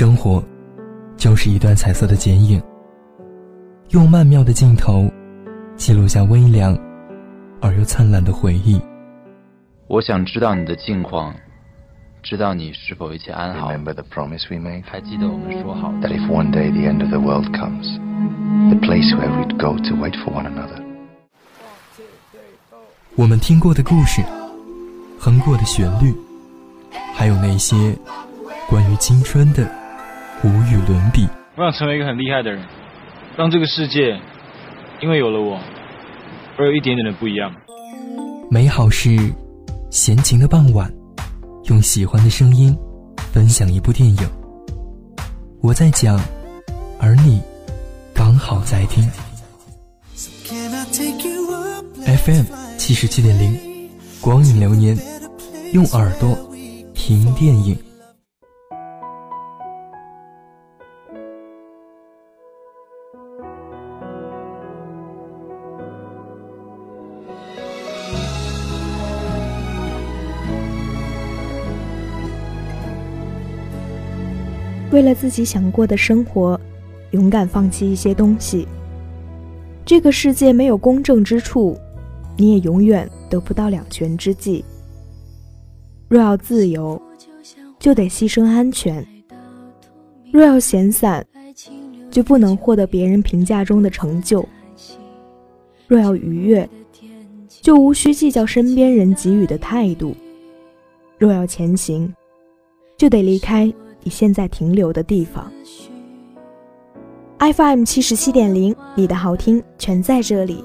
生活，就是一段彩色的剪影，用曼妙的镜头，记录下微凉而又灿烂的回忆。我想知道你的近况，知道你是否一切安好。Remember the promise we made? 还记得我们说好 That if one day the end of the world comes, the place where we'd go to wait for one another. 我们听过的故事，哼过的旋律，还有那些关于青春的无与伦比。我想成为一个很厉害的人，让这个世界因为有了我而有一点点的不一样。美好是闲情的傍晚，用喜欢的声音分享一部电影。我在讲，而你刚好在听。FM 七十七点零，光影流年，用耳朵听电影。为了自己想过的生活，勇敢放弃一些东西。这个世界没有公正之处，你也永远得不到两全之计。若要自由，就得牺牲安全；若要闲散，就不能获得别人评价中的成就；若要愉悦，就无需计较身边人给予的态度；若要前行，就得离开。你现在停留的地方，FM 七十七点零，你的好听全在这里。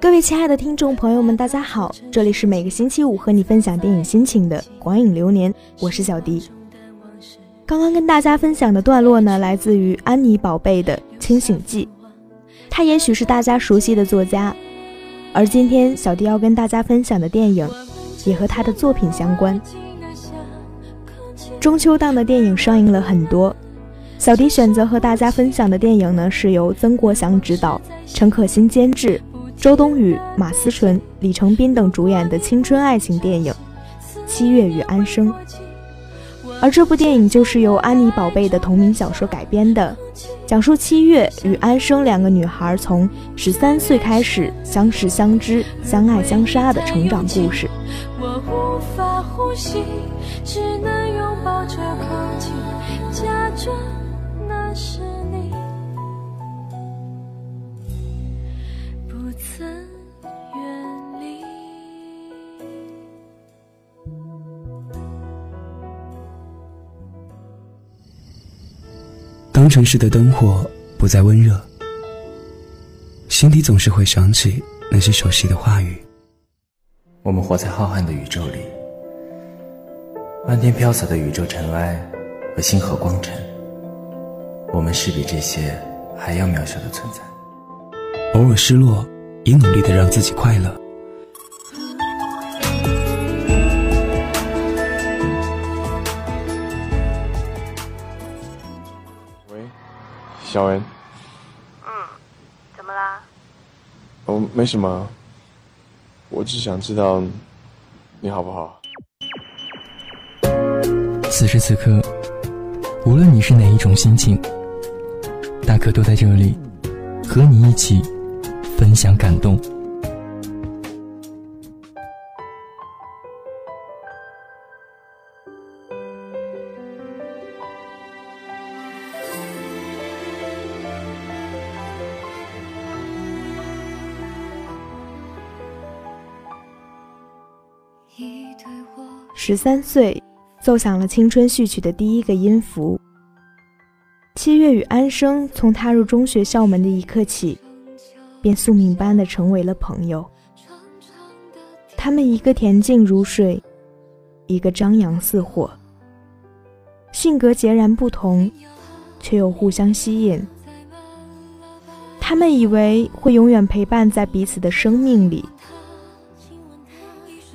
各位亲爱的听众朋友们，大家好，这里是每个星期五和你分享电影心情的广影流年，我是小迪。刚刚跟大家分享的段落呢，来自于安妮宝贝的《清醒记》，他也许是大家熟悉的作家，而今天小迪要跟大家分享的电影，也和他的作品相关。中秋档的电影上映了很多，小迪选择和大家分享的电影呢，是由曾国祥执导、陈可辛监制、周冬雨、马思纯、李成斌等主演的青春爱情电影《七月与安生》。而这部电影就是由安妮宝贝的同名小说改编的，讲述七月与安生两个女孩从十三岁开始相识、相知、相爱、相杀的成长故事。我无法呼吸，只能拥抱着空气，假装那是你。不曾远离。当城市的灯火不再温热，心底总是会想起那些熟悉的话语。我们活在浩瀚的宇宙里，漫天飘洒的宇宙尘埃和星河光尘，我们是比这些还要渺小的存在。偶尔失落，也努力的让自己快乐。喂，小恩。嗯，怎么啦？哦，没什么。我只想知道你好不好。此时此刻，无论你是哪一种心情，大可都在这里，和你一起分享感动。十三岁，奏响了青春序曲的第一个音符。七月与安生从踏入中学校门的一刻起，便宿命般的成为了朋友。他们一个恬静如水，一个张扬似火，性格截然不同，却又互相吸引。他们以为会永远陪伴在彼此的生命里。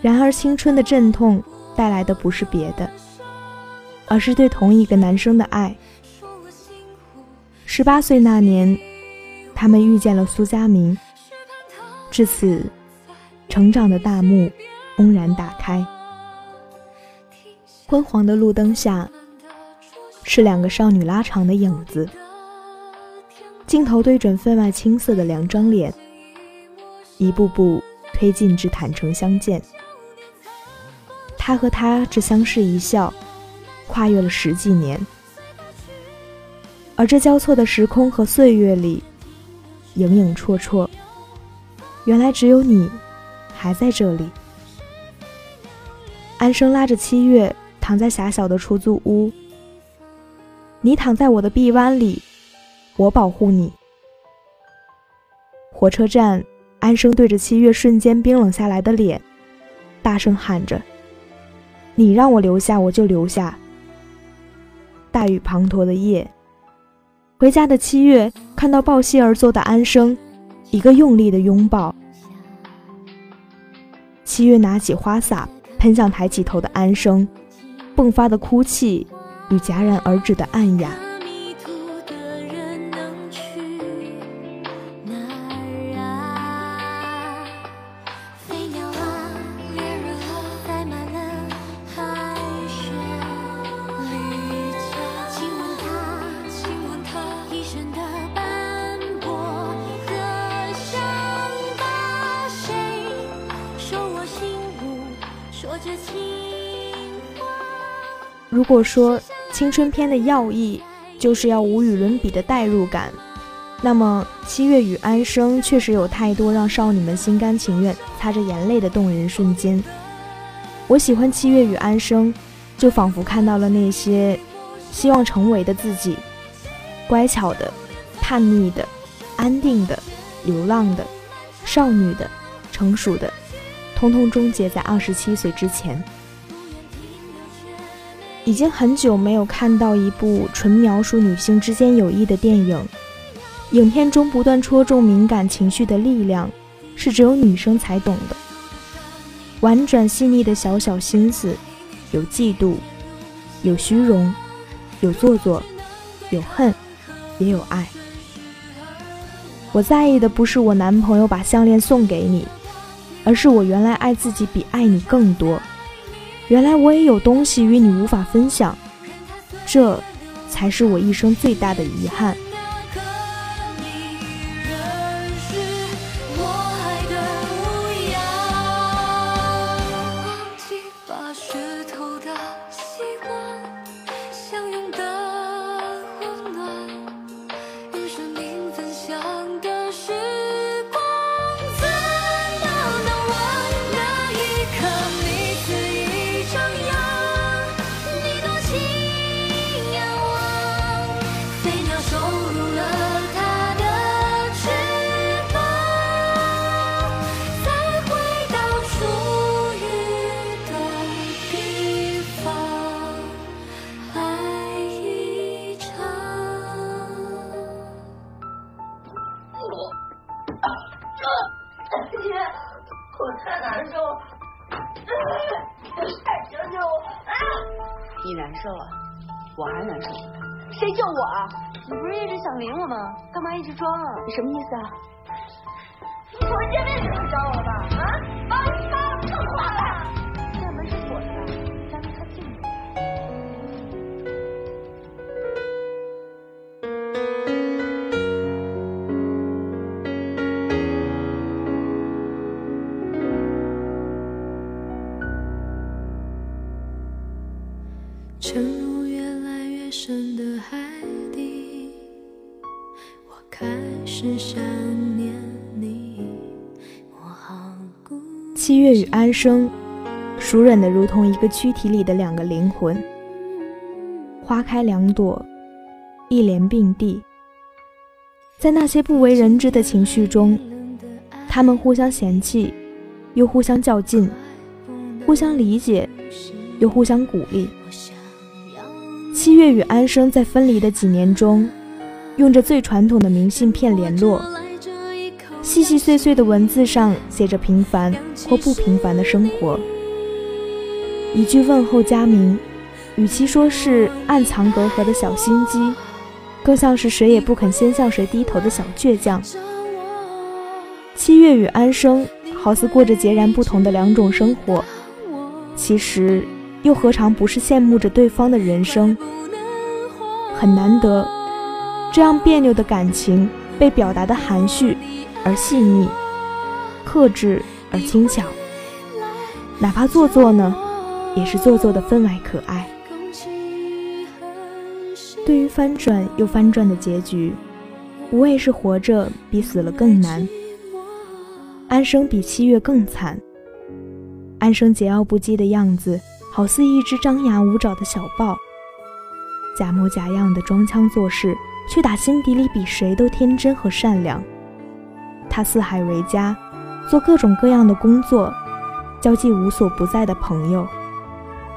然而，青春的阵痛带来的不是别的，而是对同一个男生的爱。十八岁那年，他们遇见了苏佳明，至此，成长的大幕轰然打开。昏黄的路灯下，是两个少女拉长的影子。镜头对准分外青涩的两张脸，一步步推进至坦诚相见。他和她只相视一笑，跨越了十几年。而这交错的时空和岁月里，影影绰绰，原来只有你还在这里。安生拉着七月躺在狭小的出租屋，你躺在我的臂弯里，我保护你。火车站，安生对着七月瞬间冰冷下来的脸，大声喊着：“你让我留下，我就留下。”大雨滂沱的夜。回家的七月看到抱膝而坐的安生，一个用力的拥抱。七月拿起花洒喷向抬起头的安生，迸发的哭泣与戛然而止的暗哑。如果说青春片的要义就是要无与伦比的代入感，那么《七月与安生》确实有太多让少女们心甘情愿擦着眼泪的动人瞬间。我喜欢《七月与安生》，就仿佛看到了那些希望成为的自己：乖巧的、叛逆的、安定的、流浪的、少女的、成熟的，通通终结在二十七岁之前。已经很久没有看到一部纯描述女性之间友谊的电影。影片中不断戳中敏感情绪的力量，是只有女生才懂的。婉转细腻的小小心思，有嫉妒，有虚荣，有做作，有恨，也有爱。我在意的不是我男朋友把项链送给你，而是我原来爱自己比爱你更多。原来我也有东西与你无法分享，这才是我一生最大的遗憾。什么意思啊？安生，熟稔的如同一个躯体里的两个灵魂。花开两朵，一莲并蒂。在那些不为人知的情绪中，他们互相嫌弃，又互相较劲，互相理解，又互相鼓励。七月与安生在分离的几年中，用着最传统的明信片联络，细细碎碎的文字上写着平凡或不平凡的生活。一句问候佳明，与其说是暗藏隔阂的小心机，更像是谁也不肯先向谁低头的小倔强。七月与安生好似过着截然不同的两种生活，其实。又何尝不是羡慕着对方的人生？很难得，这样别扭的感情被表达的含蓄而细腻，克制而轻巧，哪怕做作呢，也是做作的分外可爱。对于翻转又翻转的结局，无畏是活着比死了更难。安生比七月更惨。安生桀骜不羁的样子，好似一只张牙舞爪的小豹，假模假样的装腔作势，却打心底里比谁都天真和善良。他四海为家，做各种各样的工作，交际无所不在的朋友，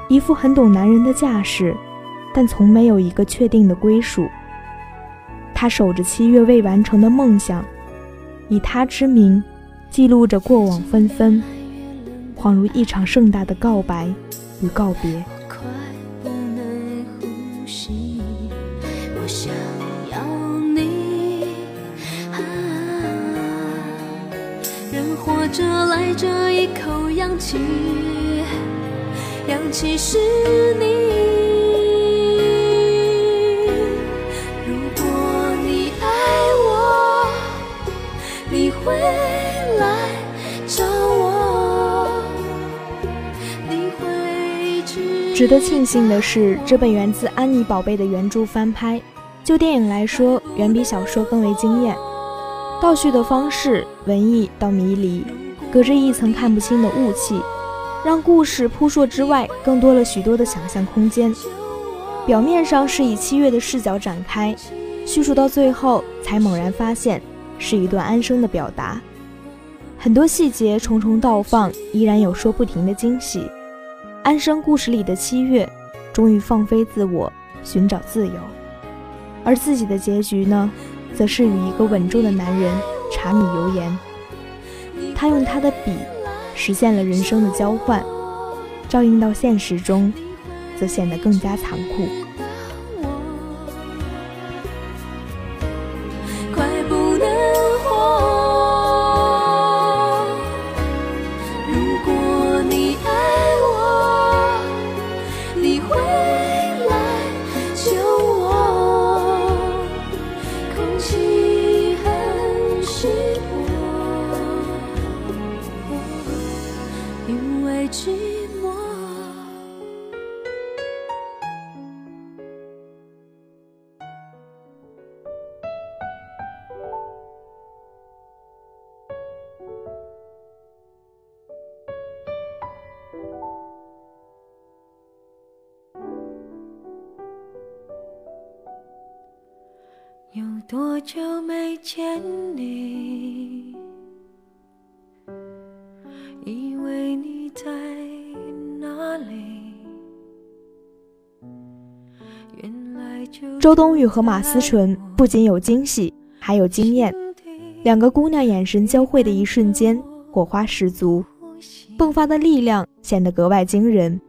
一副很懂男人的架势，但从没有一个确定的归属。他守着七月未完成的梦想，以他之名。记录着过往纷纷，恍如一场盛大的告白与告别。活着来这一口氧气，氧气是你如果你爱我你会来找我。值得庆幸的是，这本源自《安妮宝贝》的原著翻拍，就电影来说，远比小说更为惊艳。倒叙的方式文艺到迷离，隔着一层看不清的雾气，让故事扑朔之外更多了许多的想象空间。表面上是以七月的视角展开，叙述到最后才猛然发现是一段安生的表达。很多细节重重倒放，依然有说不停的惊喜。安生故事里的七月，终于放飞自我，寻找自由，而自己的结局呢，则是与一个稳重的男人柴米油盐。他用他的笔，实现了人生的交换，照应到现实中，则显得更加残酷。有多久没见你？以为你在哪里？周冬雨和马思纯不仅有惊喜，还有惊艳。两个姑娘眼神交汇的一瞬间，火花十足，迸发的力量显得格外惊人。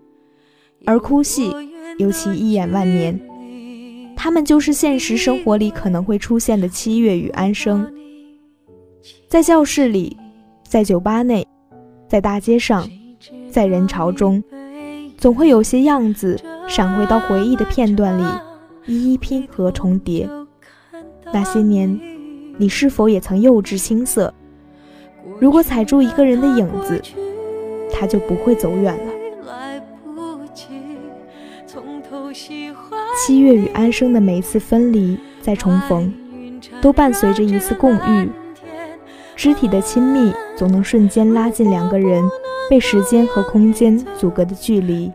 而哭戏尤其一眼万年。他们就是现实生活里可能会出现的七月与安生，在教室里，在酒吧内，在大街上，在人潮中，总会有些样子闪回到回忆的片段里，一一拼合重叠。那些年，你是否也曾幼稚青涩？如果踩住一个人的影子，他就不会走远了。七月与安生的每一次分离再重逢，都伴随着一次共遇。肢体的亲密总能瞬间拉近两个人被时间和空间阻隔的距离。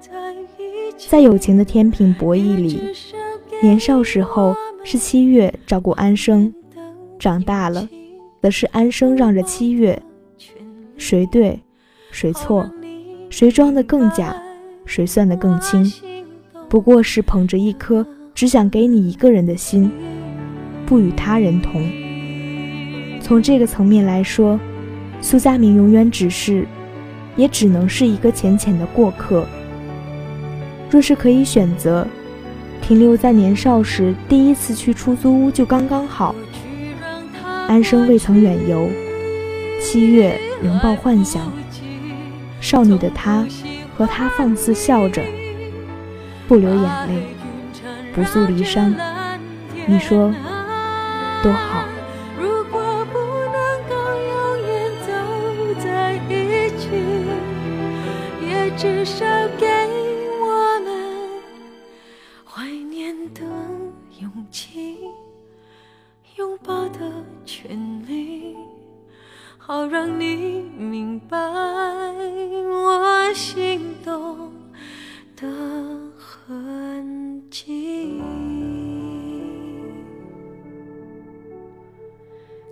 在友情的天平博弈里，年少时候是七月照顾安生，长大了，则是安生让着七月。谁对，谁错，谁装得更假，谁算得更轻？不过是捧着一颗只想给你一个人的心，不与他人同。从这个层面来说，苏佳明永远只是，也只能是一个浅浅的过客。若是可以选择，停留在年少时第一次去出租屋就刚刚好。安生未曾远游，七月仍抱幻想。少女的她，和他放肆笑着。不流眼泪，不诉离殇，你说多好。如果不能够永远走在一起，也至少给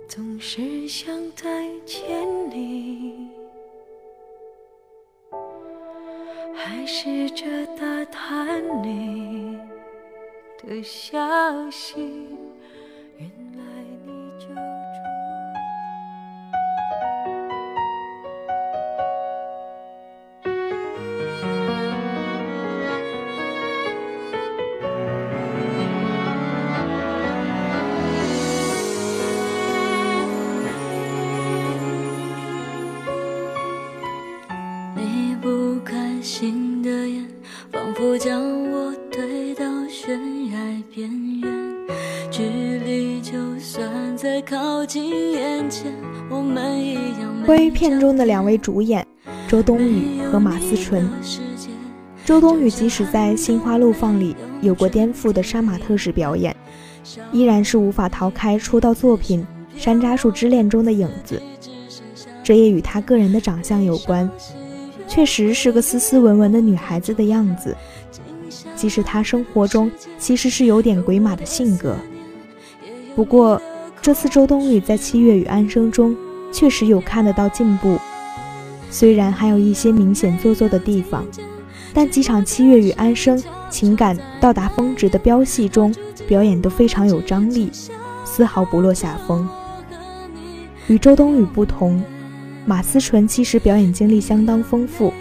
总是想再见你，还试着打探你的消息，不开心的眼，仿佛将我推到悬崖边缘。距离就算再靠近眼前，我们一样关于片中的两位主演周冬雨和马思纯，周冬雨即使在《心花怒放》里有过颠覆的杀马特式表演，依然是无法逃开出道作品《山楂树之恋》中的影子。这也与她个人的长相有关，确实是个斯斯文文的女孩子的样子。即使她生活中其实是有点鬼马的性格，不过这次周冬雨在《七月与安生》中确实有看得到进步。虽然还有一些明显做作的地方，但几场《七月与安生》情感到达峰值的飙戏中，表演都非常有张力，丝毫不落下风。与周冬雨不同，马思纯其实表演经历相当丰富，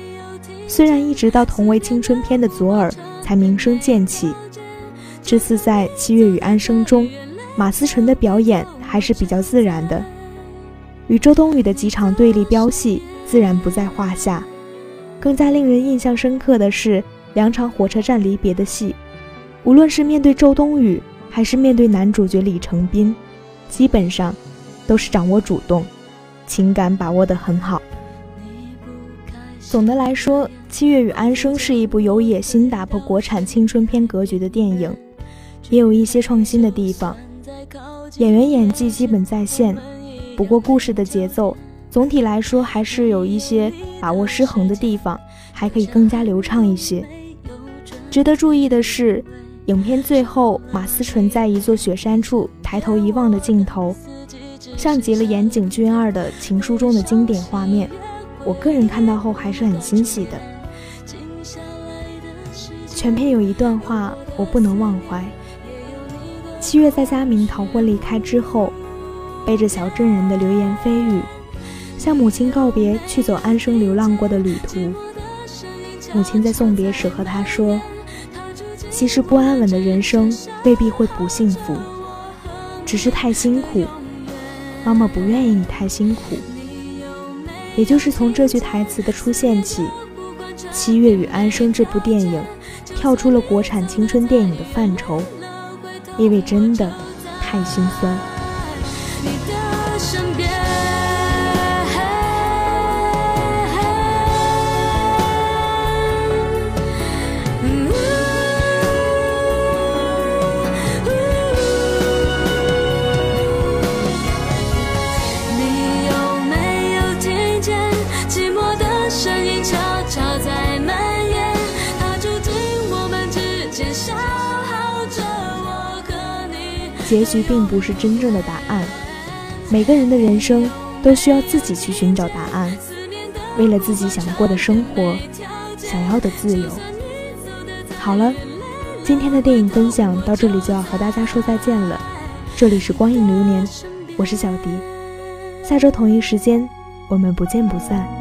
虽然一直到同为青春片的左耳才名声渐起，这次在《七月与安生》中，马思纯的表演还是比较自然的，与周冬雨的几场对立飙戏自然不在话下。更加令人印象深刻的是两场火车站离别的戏，无论是面对周冬雨，还是面对男主角李成斌，基本上都是掌握主动。情感把握得很好。总的来说，《七月与安生》是一部有野心打破国产青春片格局的电影，也有一些创新的地方。演员演技基本在线，不过故事的节奏总体来说还是有一些把握失衡的地方，还可以更加流畅一些。值得注意的是，影片最后马思纯在一座雪山处抬头一望的镜头。像极了岩井俊二的《情书》中的经典画面，我个人看到后还是很欣喜的。全片有一段话我不能忘怀：七月在佳明逃婚离开之后，背着小镇人的流言蜚语，向母亲告别，去走安生流浪过的旅途。母亲在送别时和他说：“其实不安稳的人生未必会不幸福，只是太辛苦。”妈妈不愿意你太辛苦，也就是从这句台词的出现起，《七月与安生》这部电影跳出了国产青春电影的范畴，因为真的太心酸。结局并不是真正的答案，每个人的人生都需要自己去寻找答案。为了自己想过的生活，想要的自由。好了，今天的电影分享到这里就要和大家说再见了。这里是光影流年，我是小迪，下周同一时间我们不见不散。